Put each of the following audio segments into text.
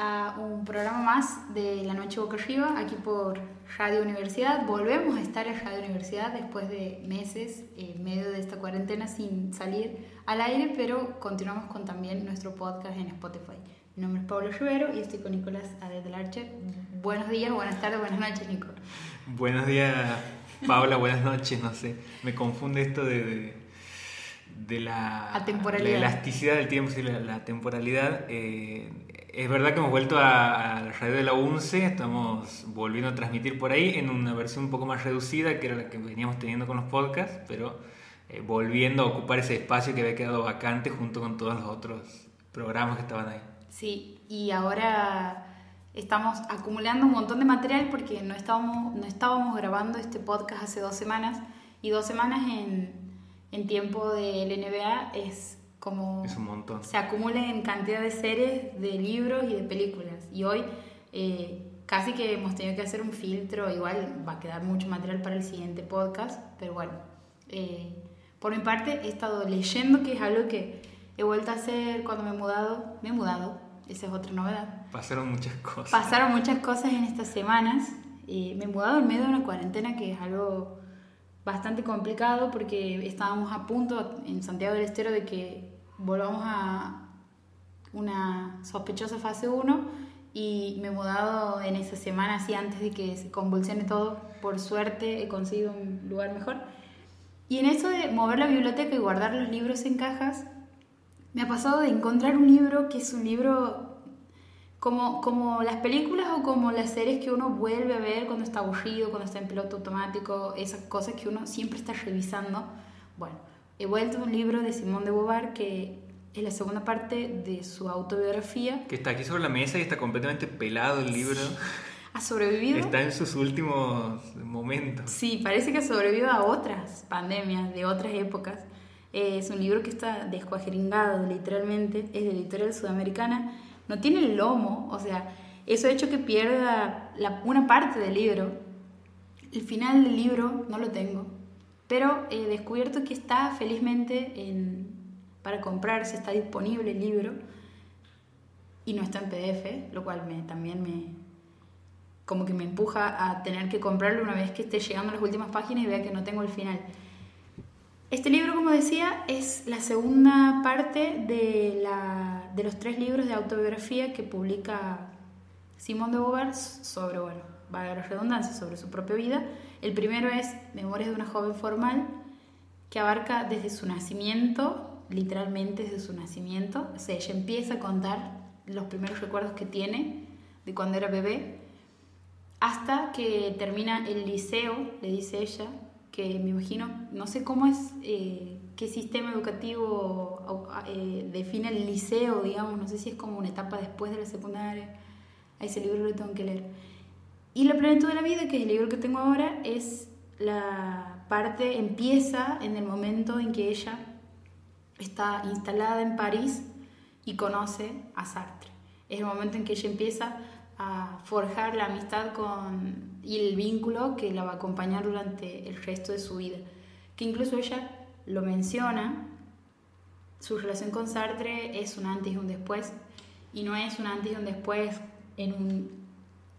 a un programa más de La Noche Boca Arriba, aquí por Radio Universidad. Volvemos a estar en Radio Universidad después de meses en medio de esta cuarentena sin salir al aire, pero continuamos con también nuestro podcast en Spotify. Mi nombre es Pablo Rivero y estoy con Nicolás Adet Archer. Buenos días, buenas tardes, buenas noches, Nico. Buenos días, Paula, buenas noches, no sé. Me confunde esto de de la, elasticidad del tiempo, y la, temporalidad. Eh, es verdad que hemos vuelto a, la radio de la UNCE, estamos volviendo a transmitir por ahí en una versión un poco más reducida, que era la que veníamos teniendo con los podcasts, pero eh, volviendo a ocupar ese espacio que había quedado vacante junto con todos los otros programas que estaban ahí. Sí, y ahora estamos acumulando un montón de material porque no estábamos, grabando este podcast hace dos semanas y dos semanas en en tiempo del NBA es como... Es un montón. Se acumula en cantidad de series, de libros y de películas. Y hoy eh, casi que hemos tenido que hacer un filtro, igual va a quedar mucho material para el siguiente podcast, pero bueno. Eh, por mi parte he estado leyendo, que es algo que he vuelto a hacer cuando me he mudado. Me he mudado, esa es otra novedad. Pasaron muchas cosas. Pasaron muchas cosas en estas semanas. y me he mudado en medio de una cuarentena que es algo bastante complicado porque estábamos a punto en Santiago del Estero de que volvamos a una sospechosa fase 1 y me he mudado en esa semana así antes de que se convulsione todo. Por suerte he conseguido un lugar mejor. Y en eso de mover la biblioteca y guardar los libros en cajas, me ha pasado de encontrar un libro que es un libro como, como las películas o como las series que uno vuelve a ver cuando está aburrido, cuando está en piloto automático, esas cosas que uno siempre está revisando. Bueno, he vuelto a un libro de Simón de Beauvoir que es la segunda parte de su autobiografía. Que está aquí sobre la mesa y está completamente pelado el libro. ¿Ha sobrevivido? Está en sus últimos momentos. Sí, parece que ha sobrevivido a otras pandemias de otras épocas. Es un libro que está descuajeringado, literalmente. Es de editorial sudamericana no tiene el lomo, o sea, eso ha hecho que pierda una parte del libro. El final del libro no lo tengo, pero he descubierto que está felizmente en, para comprarse, está disponible el libro y no está en PDF, lo cual me, también me como que me empuja a tener que comprarlo una vez que esté llegando a las últimas páginas y vea que no tengo el final. Este libro, como decía, es la segunda parte de, la, de los tres libros de autobiografía que publica Simón de Beauvoir sobre, bueno, valga la redundancia, sobre su propia vida. El primero es Memorias de una joven formal, que abarca desde su nacimiento, literalmente desde su nacimiento. O sea, ella empieza a contar los primeros recuerdos que tiene de cuando era bebé, hasta que termina el liceo, le dice ella, que me imagino, no sé cómo es, eh, qué sistema educativo eh, define el liceo, digamos, no sé si es como una etapa después de la secundaria, a ese libro lo tengo que leer. Y La plenitud de la vida, que es el libro que tengo ahora, es la parte, empieza en el momento en que ella está instalada en París y conoce a Sartre. Es el momento en que ella empieza a forjar la amistad con, y el vínculo que la va a acompañar durante el resto de su vida. Que incluso ella lo menciona, su relación con Sartre es un antes y un después, y no es un antes y un después en un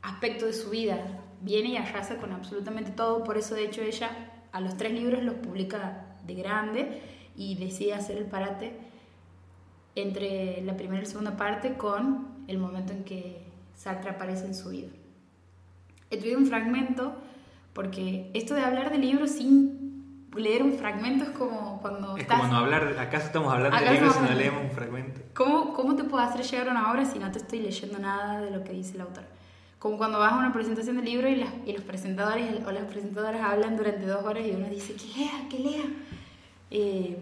aspecto de su vida, viene y arrasa con absolutamente todo, por eso de hecho ella a los tres libros los publica de grande y decide hacer el parate entre la primera y la segunda parte con el momento en que Sartre aparece en su vida. He traído un fragmento porque esto de hablar de libros sin leer un fragmento es como cuando es como no hablar, ¿acaso estamos hablando de libros si no leemos un fragmento? ¿Cómo, ¿Cómo te puedo hacer llegar a una obra si no te estoy leyendo nada de lo que dice el autor? Como cuando vas a una presentación de libro y, y los presentadores o las presentadoras hablan durante dos horas y uno dice que lea, que lea. Eh,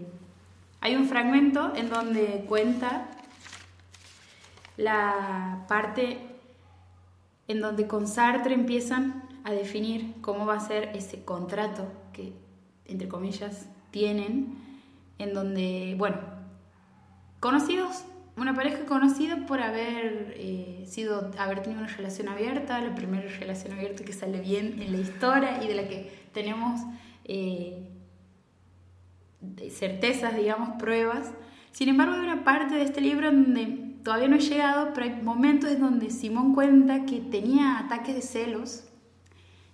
hay un fragmento en donde cuenta la parte en donde con Sartre empiezan a definir cómo va a ser ese contrato que, entre comillas, tienen, en donde, bueno, conocidos, una pareja conocida por haber eh, sido, haber tenido una relación abierta, la primera relación abierta que sale bien en la historia y de la que tenemos eh, certezas, digamos, pruebas. Sin embargo, hay una parte de este libro donde todavía no he llegado, pero hay momentos en donde Simón cuenta que tenía ataques de celos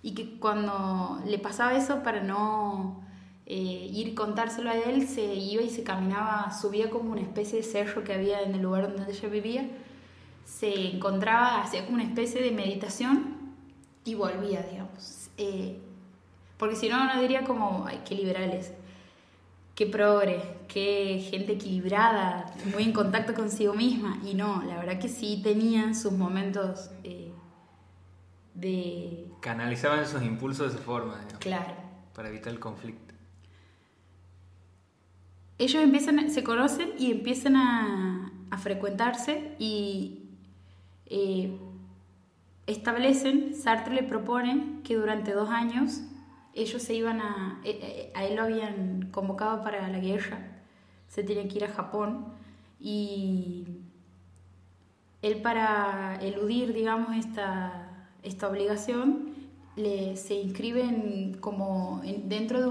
y que cuando le pasaba eso para no eh, ir contárselo a él, se iba y se caminaba, subía como una especie de cerro que había en el lugar donde ella vivía, se encontraba, hacía como una especie de meditación y volvía, digamos. Eh, porque si no, no diría como, ay, qué liberales, qué progre, qué gente equilibrada, muy en contacto consigo misma. Y no, la verdad que sí tenían sus momentos eh, de... Canalizaban esos impulsos de esa forma, Claro. Para evitar el conflicto. Ellos empiezan, se conocen y empiezan a, a frecuentarse y eh, establecen, Sartre le propone que durante dos años ellos se iban a, eh, eh, a él lo habían convocado para la guerra, se tiene que ir a Japón y él para eludir, digamos, esta, esta obligación, le, se inscribe como dentro de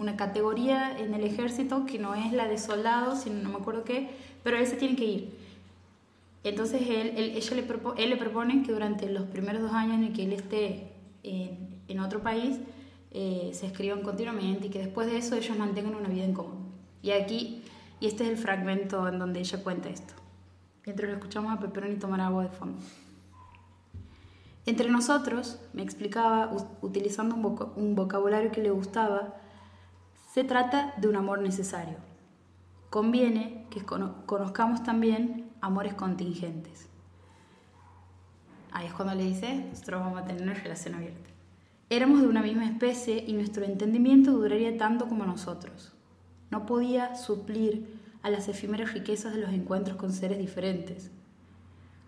una categoría en el ejército que no es la de soldados, sino no me acuerdo qué, pero él se tiene que ir. Entonces él, ella le él le propone que durante los primeros dos años en que él esté en, en otro país, eh, se escriban continuamente y que después de eso ellos mantengan una vida en común. Y aquí, y este es el fragmento en donde ella cuenta esto. Mientras lo escuchamos a Peperoni tomar agua de fondo. Entre nosotros, me explicaba, utilizando un vocabulario que le gustaba, se trata de un amor necesario. Conviene que conozcamos también amores contingentes. Ahí es cuando le dice, nosotros vamos a tener una relación abierta. Éramos de una misma especie y nuestro entendimiento duraría tanto como nosotros. No podía suplir a las efímeras riquezas de los encuentros con seres diferentes.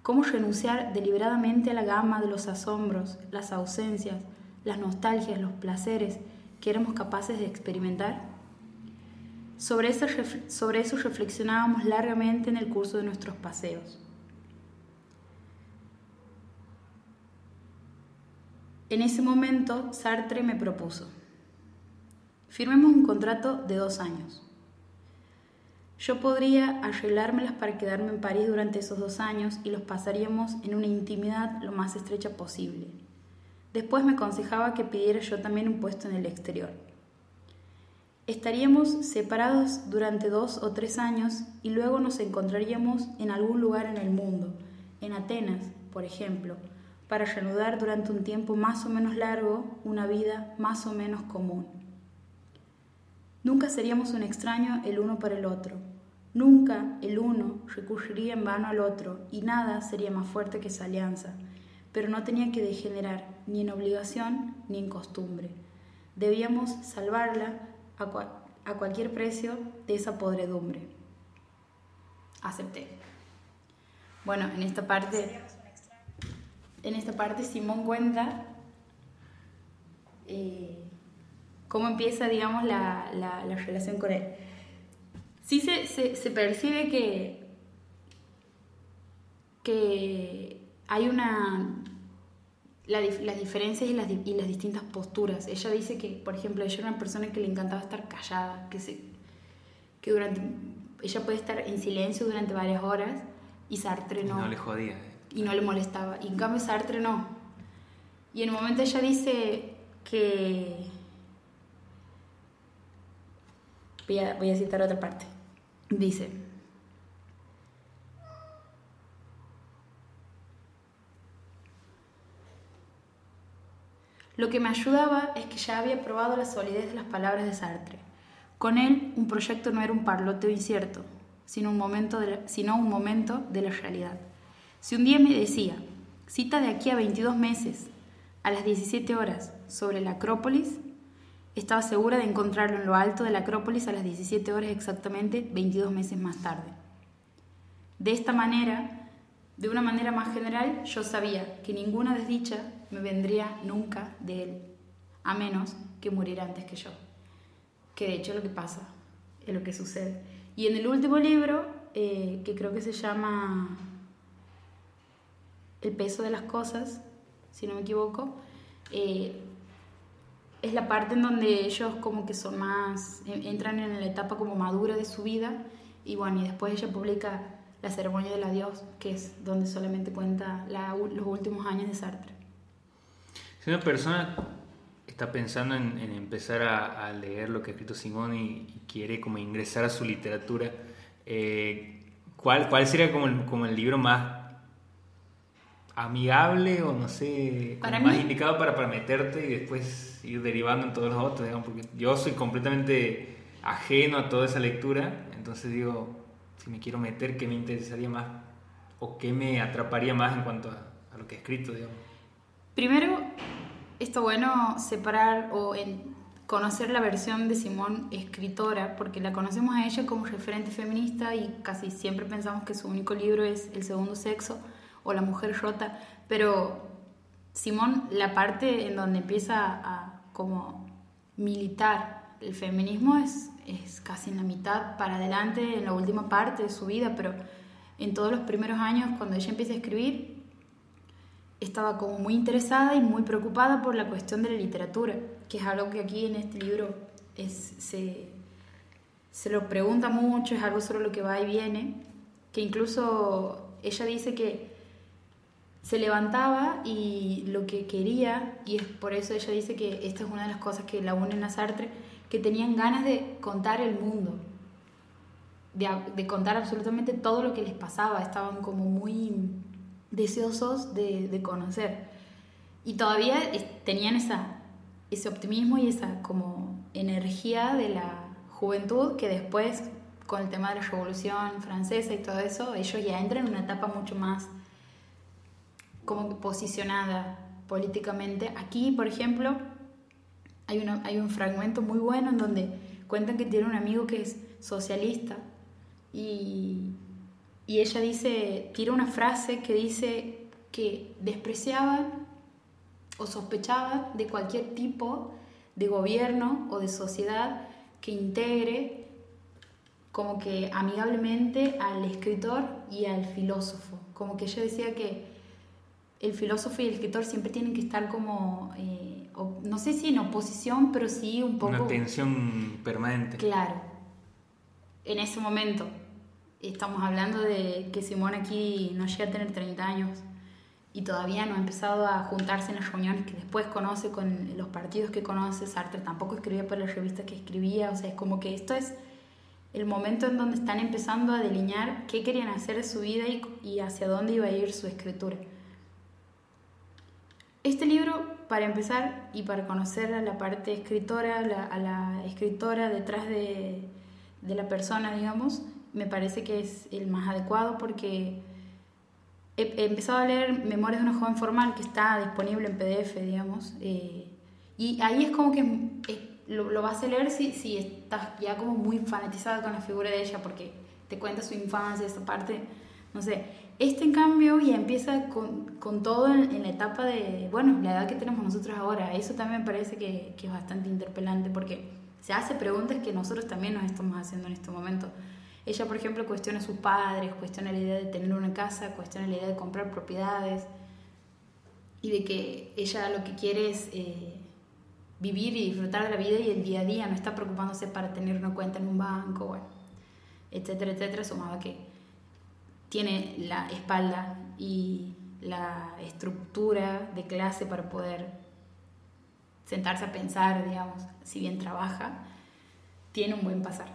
¿Cómo renunciar deliberadamente a la gama de los asombros, las ausencias, las nostalgias, los placeres que éramos capaces de experimentar? Sobre eso, sobre eso reflexionábamos largamente en el curso de nuestros paseos. En ese momento, Sartre me propuso, firmemos un contrato de dos años. Yo podría arreglármelas para quedarme en París durante esos dos años y los pasaríamos en una intimidad lo más estrecha posible. Después me aconsejaba que pidiera yo también un puesto en el exterior. Estaríamos separados durante dos o tres años y luego nos encontraríamos en algún lugar en el mundo, en Atenas, por ejemplo, para reanudar durante un tiempo más o menos largo una vida más o menos común. Nunca seríamos un extraño el uno para el otro. Nunca el uno recurriría en vano al otro y nada sería más fuerte que esa alianza, pero no tenía que degenerar ni en obligación ni en costumbre. Debíamos salvarla a, a cualquier precio de esa podredumbre. Acepté. Bueno, en esta parte en esta parte Simón cuenta eh, cómo empieza, digamos, la, la, relación con él. Sí se, se, percibe que, que hay una... las diferencias y las, y las distintas posturas. Ella dice que, por ejemplo, ella era una persona que le encantaba estar callada, que, se, que durante, ella puede estar en silencio durante varias horas y Sartre no. no le jodía. Eh y no le molestaba. Y en cambio Sartre no. Y en un momento ella dice que... Voy a, voy a citar otra parte. Dice... Lo que me ayudaba es que ya había probado la solidez de las palabras de Sartre. Con él, un proyecto no era un parloteo incierto, sino un momento sino un momento de la realidad. Si un día me decía, cita de aquí a 22 meses, a las 17 horas, sobre la Acrópolis, estaba segura de encontrarlo en lo alto de la Acrópolis a las 17 horas exactamente 22 meses más tarde. De esta manera, de una manera más general, yo sabía que ninguna desdicha me vendría nunca de él, a menos que muriera antes que yo. Que de hecho es lo que pasa, es lo que sucede. Y en el último libro, eh, que creo que se llama el peso de las cosas, si no me equivoco, eh, es la parte en donde ellos como que son más, entran en la etapa como madura de su vida y bueno, y después ella publica La ceremonia del adiós, que es donde solamente cuenta los últimos años de Sartre. Si una persona está pensando en, empezar a, leer lo que ha escrito Simón y, quiere como ingresar a su literatura, eh, ¿cuál, ¿cuál sería como el, como el libro más amigable o no sé, más indicado para, para meterte y después ir derivando en todos los otros, digamos, porque yo soy completamente ajeno a toda esa lectura, entonces digo, si me quiero meter, ¿qué me interesaría más o qué me atraparía más en cuanto a, lo que he escrito, digamos? Primero, está bueno separar o conocer la versión de Simón escritora, porque la conocemos a ella como referente feminista y casi siempre pensamos que su único libro es El segundo sexo o La mujer rota, pero Simón, la parte en donde empieza a como militar el feminismo es, es casi en la mitad para adelante, en la última parte de su vida, pero en todos los primeros años, cuando ella empieza a escribir, estaba como muy interesada y muy preocupada por la cuestión de la literatura, que es algo que aquí en este libro es, se, se lo pregunta mucho, es algo sobre lo que va y viene, que incluso ella dice que se levantaba y lo que quería, y es por eso ella dice que esta es una de las cosas que la unen a Sartre, que tenían ganas de contar el mundo, de, contar absolutamente todo lo que les pasaba, estaban como muy deseosos de, conocer. Y todavía tenían esa, ese optimismo y esa como energía de la juventud que después, con el tema de la revolución francesa y todo eso, ellos ya entran en una etapa mucho más como posicionada políticamente. Aquí, por ejemplo, hay, una, hay un fragmento muy bueno en donde cuentan que tiene un amigo que es socialista y, y ella dice, tira una frase que dice que despreciaban o sospechaban de cualquier tipo de gobierno o de sociedad que integre como que amigablemente al escritor y al filósofo. Como que ella decía que el filósofo y el escritor siempre tienen que estar como, eh, no sé si en oposición, pero sí un poco... Una tensión permanente. Claro. En ese momento, estamos hablando de que Simón aquí no llega a tener 30 años y todavía no ha empezado a juntarse en las reuniones que después conoce con los partidos que conoce. Sartre tampoco escribía para las revistas que escribía, o sea, es como que esto es el momento en donde están empezando a delinear qué querían hacer de su vida y, y hacia dónde iba a ir su escritura. Este libro, para empezar y para conocer a la parte escritora, a la escritora detrás de, la persona, digamos, me parece que es el más adecuado porque he, empezado a leer Memorias de una joven formal que está disponible en PDF, digamos, eh, y ahí es como que eh, lo, vas a leer si, si estás ya como muy fanatizada con la figura de ella porque te cuenta su infancia, esa parte, no sé, este, en cambio, ya empieza con, con todo en, la etapa de, bueno, la edad que tenemos nosotros ahora. Eso también me parece que, que, es bastante interpelante porque se hace preguntas que nosotros también nos estamos haciendo en este momento. Ella, por ejemplo, cuestiona a sus padres, cuestiona la idea de tener una casa, cuestiona la idea de comprar propiedades y de que ella lo que quiere es eh, vivir y disfrutar de la vida y el día a día, no está preocupándose para tener una cuenta en un banco, bueno, etcétera, etcétera, sumaba que tiene la espalda y la estructura de clase para poder sentarse a pensar, digamos, si bien trabaja, tiene un buen pasar.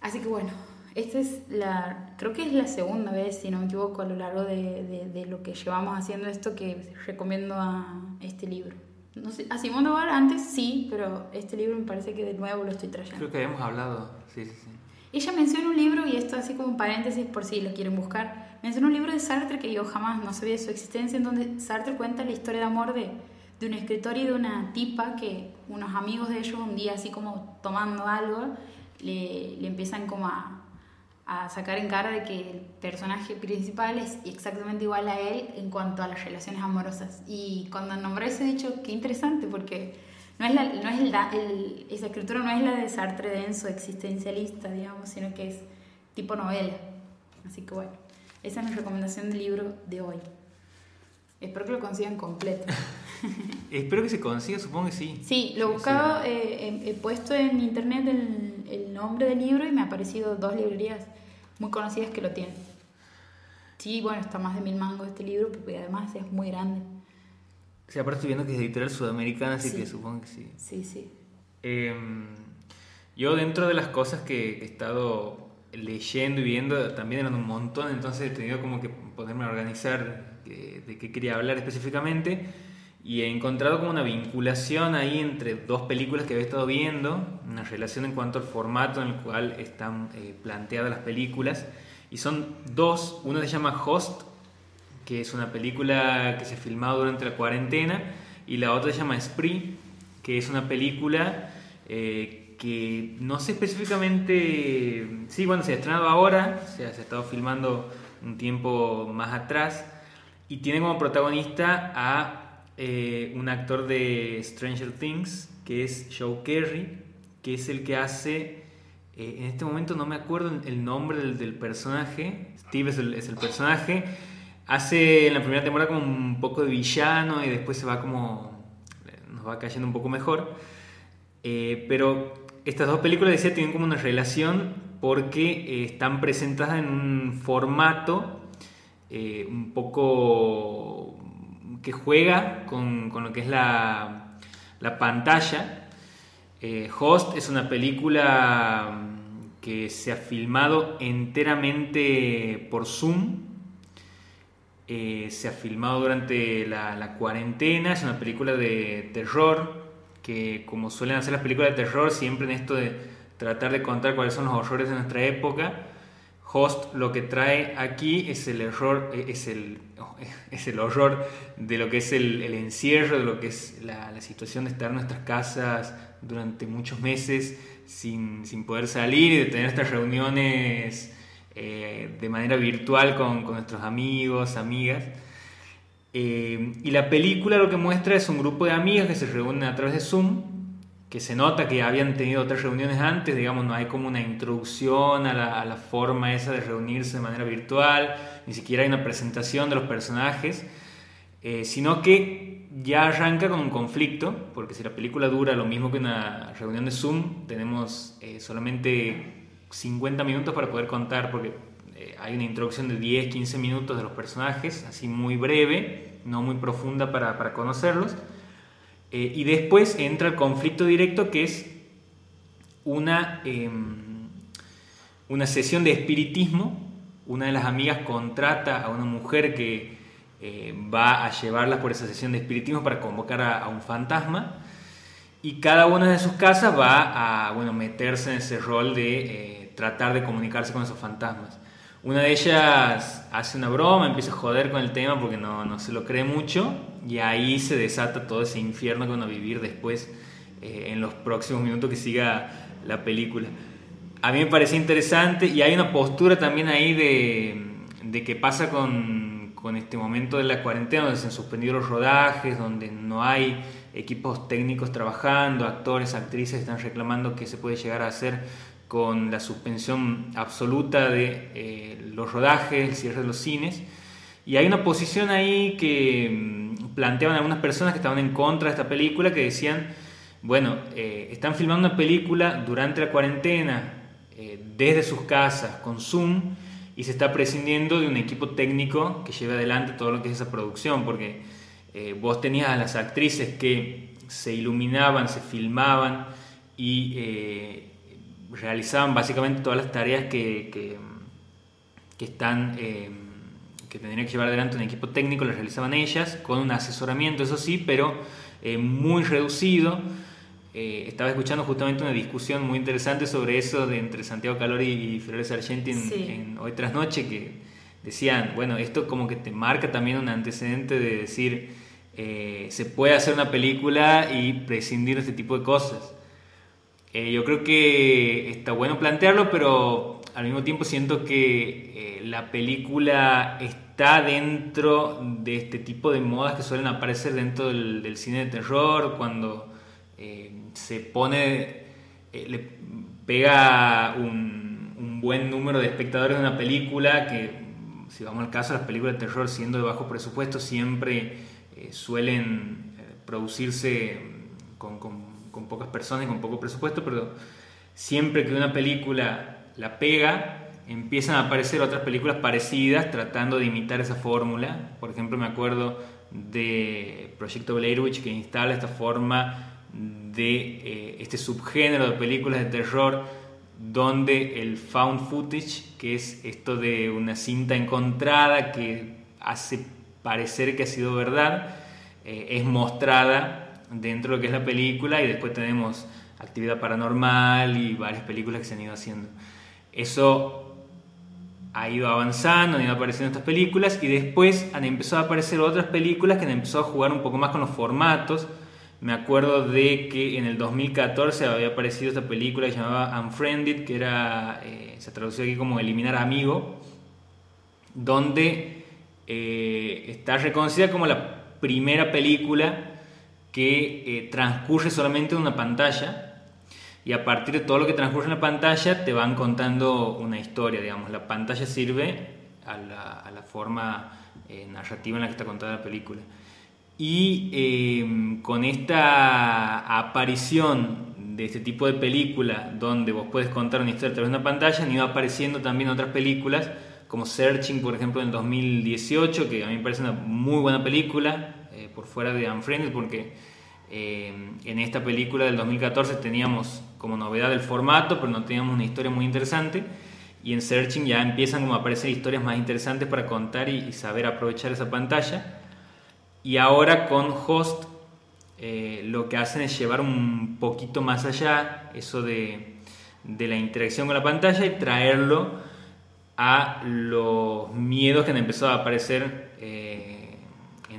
Así que bueno, esta es la, creo que es la segunda vez, si no me equivoco, a lo largo de, de, lo que llevamos haciendo esto que recomiendo a este libro. No sé, a Simón de antes sí, pero este libro me parece que de nuevo lo estoy trayendo. Creo que habíamos hablado, sí, sí, sí. Ella menciona un libro, y esto así como un paréntesis por si lo quieren buscar, menciona un libro de Sartre que yo jamás no sabía de su existencia, en donde Sartre cuenta la historia de amor de, de un escritor y de una tipa que unos amigos de ellos un día así como tomando algo le, le empiezan como a, a sacar en cara de que el personaje principal es exactamente igual a él en cuanto a las relaciones amorosas. Y cuando nombré ese dicho, qué interesante, porque no es, la, no es el, esa escritura no es la de Sartre denso, existencialista, digamos, sino que es tipo novela. Así que bueno, esa es mi recomendación del libro de hoy. Espero que lo consigan completo. Espero que se consiga, supongo que sí. Sí, lo he buscado, eh, he, puesto en internet el, el, nombre del libro y me ha aparecido dos librerías muy conocidas que lo tienen. Sí, bueno, está más de mil mangos este libro, porque además es muy grande. Sí, aparte estoy viendo que es editorial sudamericana, así que supongo que sí. Sí, sí. Em, yo dentro de las cosas que, he estado leyendo y viendo, también eran un montón, entonces he tenido como que ponerme a organizar de qué quería hablar específicamente y he encontrado como una vinculación ahí entre dos películas que había estado viendo, una relación en cuanto al formato en el cual están eh, planteadas las películas. Y son dos, una se llama Host, que es una película que se filmado durante la cuarentena, y la otra se llama Spree, que es una película eh, que no sé específicamente, sí, bueno, se ha estrenado ahora, se ha estado filmando un tiempo más atrás, y tiene como protagonista a eh, un actor de Stranger Things, que es Joe Kerry, que es el que hace, eh, en este momento no me acuerdo el nombre del, personaje, Steve es el, personaje, hace en la primera temporada como un poco de villano y después se va como, nos va cayendo un poco mejor. Eh, pero estas dos películas, decía, tienen como una relación porque están presentadas en un formato un poco que juega con, lo que es la, pantalla. Eh, Host es una película mm, que se ha filmado enteramente por Zoom. Eh, se ha filmado durante la, la, cuarentena. Es una película de terror que, como suelen hacer las películas de terror, siempre en esto de tratar de contar cuáles son los horrores de nuestra época Host lo que trae aquí es el error, eh, es el, es el horror de lo que es el, encierro, de lo que es la, situación de estar en nuestras casas durante muchos meses sin, poder salir y de tener estas reuniones eh, de manera virtual con, nuestros amigos, amigas. Eh, y la película lo que muestra es un grupo de amigas que se reúnen a través de Zoom que se nota que habían tenido otras reuniones antes, digamos, no hay como una introducción a la, forma esa de reunirse de manera virtual, ni siquiera hay una presentación de los personajes, eh, sino que ya arranca con un conflicto, porque si la película dura lo mismo que una reunión de Zoom, tenemos eh, solamente 50 minutos para poder contar, porque eh, hay una introducción de 10, 15 minutos de los personajes, así muy breve, no muy profunda para, para conocerlos. Eh, y después entra el conflicto directo que es una, em, una sesión de espiritismo. Una de las amigas contrata a una mujer que eh, va a llevarlas por esa sesión de espiritismo para convocar a, un fantasma. Y cada una de sus casas va a bueno, meterse en ese rol de eh, tratar de comunicarse con esos fantasmas. Una de ellas hace una broma, empieza a joder con el tema porque no, no se lo cree mucho y ahí se desata todo ese infierno que van a vivir después eh, en los próximos minutos que siga la película. A mí me parece interesante y hay una postura también ahí de, de qué pasa con, con, este momento de la cuarentena, donde se han suspendido los rodajes, donde no hay equipos técnicos trabajando, actores, actrices están reclamando que se puede llegar a hacer con la suspensión absoluta de eh, los rodajes, el cierre de los cines. Y hay una posición ahí que mm, planteaban algunas personas que estaban en contra de esta película, que decían, bueno, eh, están filmando una película durante la cuarentena, eh, desde sus casas, con Zoom, y se está prescindiendo de un equipo técnico que lleve adelante todo lo que es esa producción, porque vos tenías a las actrices que se iluminaban, se filmaban y realizaban básicamente todas las tareas que, que, están, eh, que tendría que llevar adelante un equipo técnico, las realizaban ellas, con un asesoramiento, eso sí, pero eh, muy reducido. Eh, estaba escuchando justamente una discusión muy interesante sobre eso de entre Santiago Calori y Flores Argenti en, Hoy tras Noche, que decían, bueno, esto como que te marca también un antecedente de decir, se puede hacer una película y prescindir de este tipo de cosas. Eh, yo creo que está bueno plantearlo, pero al mismo tiempo siento que eh, la película está dentro de este tipo de modas que suelen aparecer dentro del, cine de terror, cuando eh, se pone, le pega un, un, buen número de espectadores de una película, que si vamos al caso, las películas de terror siendo de bajo presupuesto siempre suelen producirse con con pocas personas y con poco presupuesto, pero siempre que una película la pega, empiezan a aparecer otras películas parecidas tratando de imitar esa fórmula. Por ejemplo, me acuerdo de Proyecto Blair Witch que instala esta forma de eh, este subgénero de películas de terror donde el found footage, que es esto de una cinta encontrada que hace parecer que ha sido verdad, eh, es mostrada dentro de lo que es la película y después tenemos actividad paranormal y varias películas que se han ido haciendo. Eso ha ido avanzando, han ido apareciendo estas películas y después han empezado a aparecer otras películas que han empezado a jugar un poco más con los formatos. Me acuerdo de que en el 2014 había aparecido esta película que se llamaba Unfriended, que era, eh, se tradució aquí como Eliminar Amigo, donde eh, está reconocida como la primera película que eh, transcurre solamente en una pantalla y a partir de todo lo que transcurre en la pantalla te van contando una historia, digamos. La pantalla sirve a la, forma eh, narrativa en la que está contada la película. Y em, con esta aparición de este tipo de película, donde vos puedes contar una historia a través de una pantalla, han ido apareciendo también otras películas, como Searching, por ejemplo, en 2018, que a mí me parece una muy buena película, eh, por fuera de Unfriended, porque em, en esta película del 2014 teníamos como novedad el formato, pero no teníamos una historia muy interesante. Y en Searching ya empiezan como a aparecer historias más interesantes para contar y, saber aprovechar esa pantalla. Y ahora con Host eh, lo que hacen es llevar un poquito más allá eso de, de, la interacción con la pantalla y traerlo a los miedos que han empezado a aparecer eh,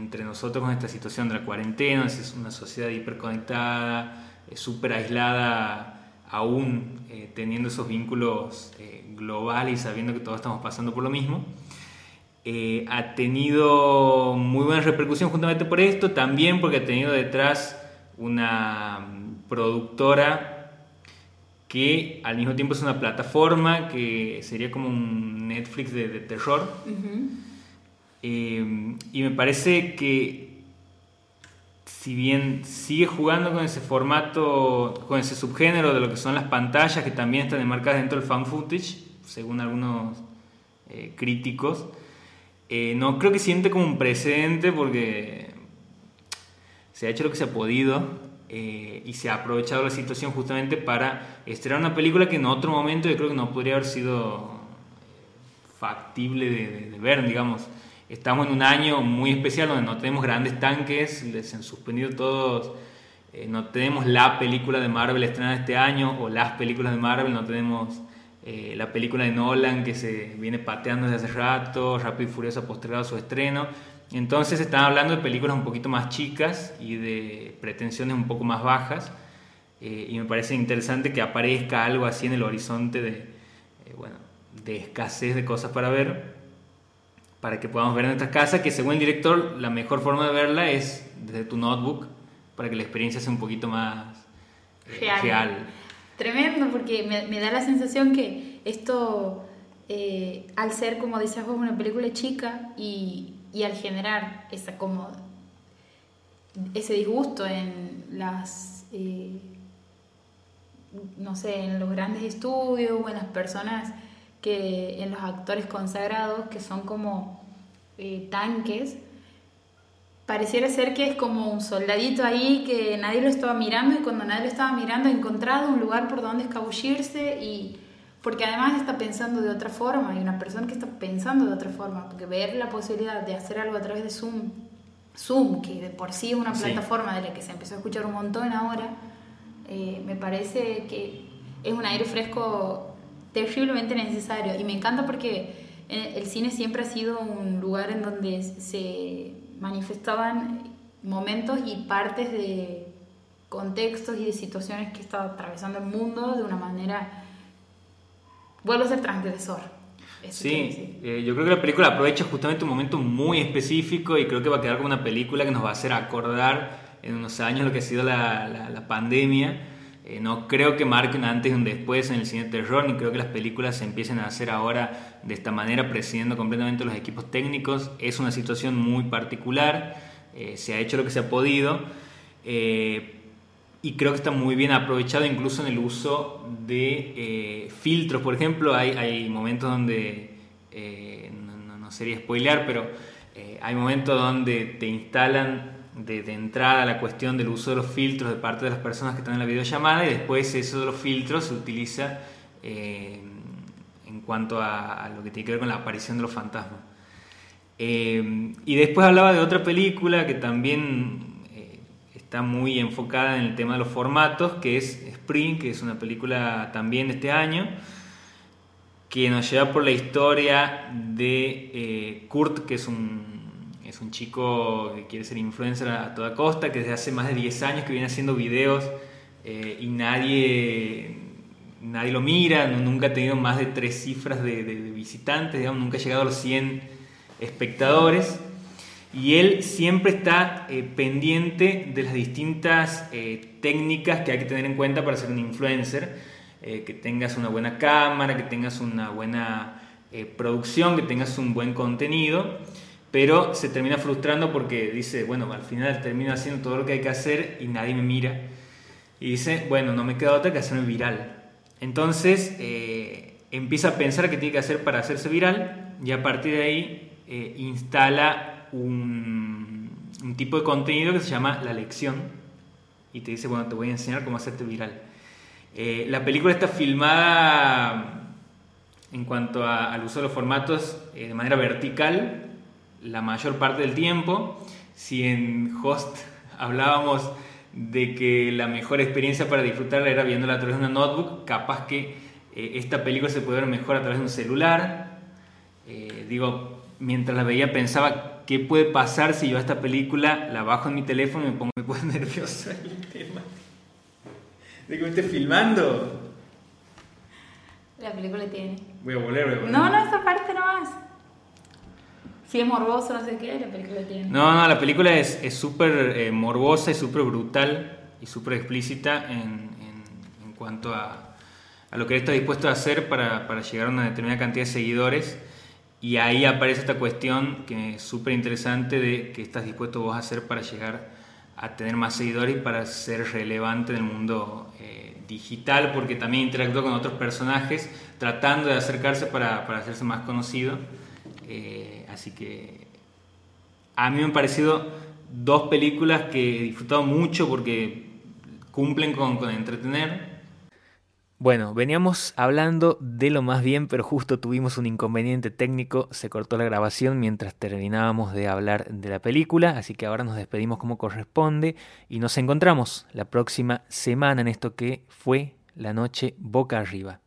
entre nosotros con esta situación de la cuarentena. Es una sociedad hiperconectada, súper aislada aún eh, teniendo esos vínculos eh, globales y sabiendo que todos estamos pasando por lo mismo. Eh, ha tenido muy buena repercusión justamente por esto, también porque ha tenido detrás una productora que al mismo tiempo es una plataforma que sería como un Netflix de, terror. Y me parece que si bien sigue jugando con ese formato, con ese subgénero de lo que son las pantallas que también están enmarcadas dentro del fan footage, según algunos eh, críticos, eh, no creo que siente como un precedente porque se ha hecho lo que se ha podido eh, y se ha aprovechado la situación justamente para estrenar una película que en otro momento yo creo que no podría haber sido factible de ver, digamos. Estamos en un año muy especial donde no tenemos grandes tanques, les han suspendido todos, eh, no tenemos la película de Marvel estrenada este año o las películas de Marvel, no tenemos eh, la película de Nolan que se viene pateando desde hace rato, Rápido y Furioso ha postergado su estreno. Entonces están hablando de películas un poquito más chicas y de pretensiones un poco más bajas. Eh, y me parece interesante que aparezca algo así en el horizonte de, bueno, de escasez de cosas para ver para que podamos ver en nuestra casa, que según el director la mejor forma de verla es desde tu notebook, para que la experiencia sea un poquito más eh, real. Tremendo, porque me, da la sensación que esto, eh, al ser, como decías vos, una película chica y, y al generar esa como ese disgusto en las eh, no sé en los grandes estudios o en las personas que en los actores consagrados, que son como eh, tanques, pareciera ser que es como un soldadito ahí que nadie lo estaba mirando y cuando nadie lo estaba mirando ha encontrado un lugar por donde escabullirse y porque además está pensando de otra forma, hay una persona que está pensando de otra forma, porque ver la posibilidad de hacer algo a través de Zoom, Zoom, que de por sí es una plataforma de la que se empezó a escuchar un montón ahora, eh, me parece que es un aire fresco terriblemente necesario. Y me encanta porque eh, el cine siempre ha sido un lugar en donde se manifestaban momentos y partes de contextos y de situaciones que estaba atravesando el mundo de una manera, vuelvo a ser transgresor. sí, eh, yo creo que la película aprovecha justamente un momento muy específico y creo que va a quedar como una película que nos va a hacer acordar en unos años lo que ha sido la, la, la pandemia eh, no creo que marque un antes y un después en el cine de terror, ni creo que las películas se empiecen a hacer ahora de esta manera, presidiendo completamente los equipos técnicos. Es una situación muy particular, eh, se ha hecho lo que se ha podido. Eh, y creo que está muy bien aprovechado incluso en el uso de filtros. Por ejemplo, hay, momentos donde, eh, no, sería spoilear, pero hay momentos donde te instalan de, entrada la cuestión del uso de los filtros de parte de las personas que están en la videollamada y después eso de los filtros se utiliza en cuanto a, lo que tiene que ver con la aparición de los fantasmas. y después hablaba de otra película que también está muy enfocada en el tema de los formatos, que es Spring, que es una película también este año, que nos lleva por la historia de eh, Kurt, que es un, es un chico que quiere ser influencer a toda costa, que desde hace más de 10 años que viene haciendo videos eh, y nadie, nadie lo mira, nunca ha tenido más de tres cifras de, visitantes, digamos, nunca ha llegado a los 100 espectadores. Y él siempre está eh, pendiente de las distintas eh, técnicas que hay que tener en cuenta para ser un influencer, que tengas una buena cámara, que tengas una buena producción, que tengas un buen contenido, pero se termina frustrando porque dice, bueno, al final termino haciendo todo lo que hay que hacer y nadie me mira. Y dice, bueno, no me queda otra que hacerme viral. Entonces empieza a pensar qué tiene que hacer para hacerse viral y a partir de ahí instala un, tipo de contenido que se llama La Lección y te dice, bueno, te voy a enseñar cómo hacerte viral. Eh, la película está filmada en cuanto al uso de los formatos eh, de manera vertical la mayor parte del tiempo. Si en Host hablábamos de que la mejor experiencia para disfrutarla era viéndola a través de una notebook, capaz que eh, esta película se puede ver mejor a través de un celular. digo, mientras la veía pensaba ¿Qué puede pasar si yo a esta película la bajo en mi teléfono y me pongo me pongo nervioso el tema? De que me esté filmando. La película tiene. Voy a volver, voy a volver. No, no, esa parte no más. Si es morboso, no sé qué, la película tiene. No, no, la película es súper eh, morbosa y súper brutal y súper explícita en, en, en, cuanto a, a, lo que él está dispuesto a hacer para, para llegar a una determinada cantidad de seguidores y ahí aparece esta cuestión que es súper interesante de qué estás dispuesto vos a hacer para llegar a tener más seguidores y para ser relevante en el mundo eh, digital, porque también interactúa con otros personajes tratando de acercarse para, para hacerse más conocido. Eh, así que a mí me han parecido dos películas que he disfrutado mucho porque cumplen con, con entretener bueno, veníamos hablando de lo más bien, pero justo tuvimos un inconveniente técnico, se cortó la grabación mientras terminábamos de hablar de la película, así que ahora nos despedimos como corresponde y nos encontramos la próxima semana en esto que fue la noche boca arriba.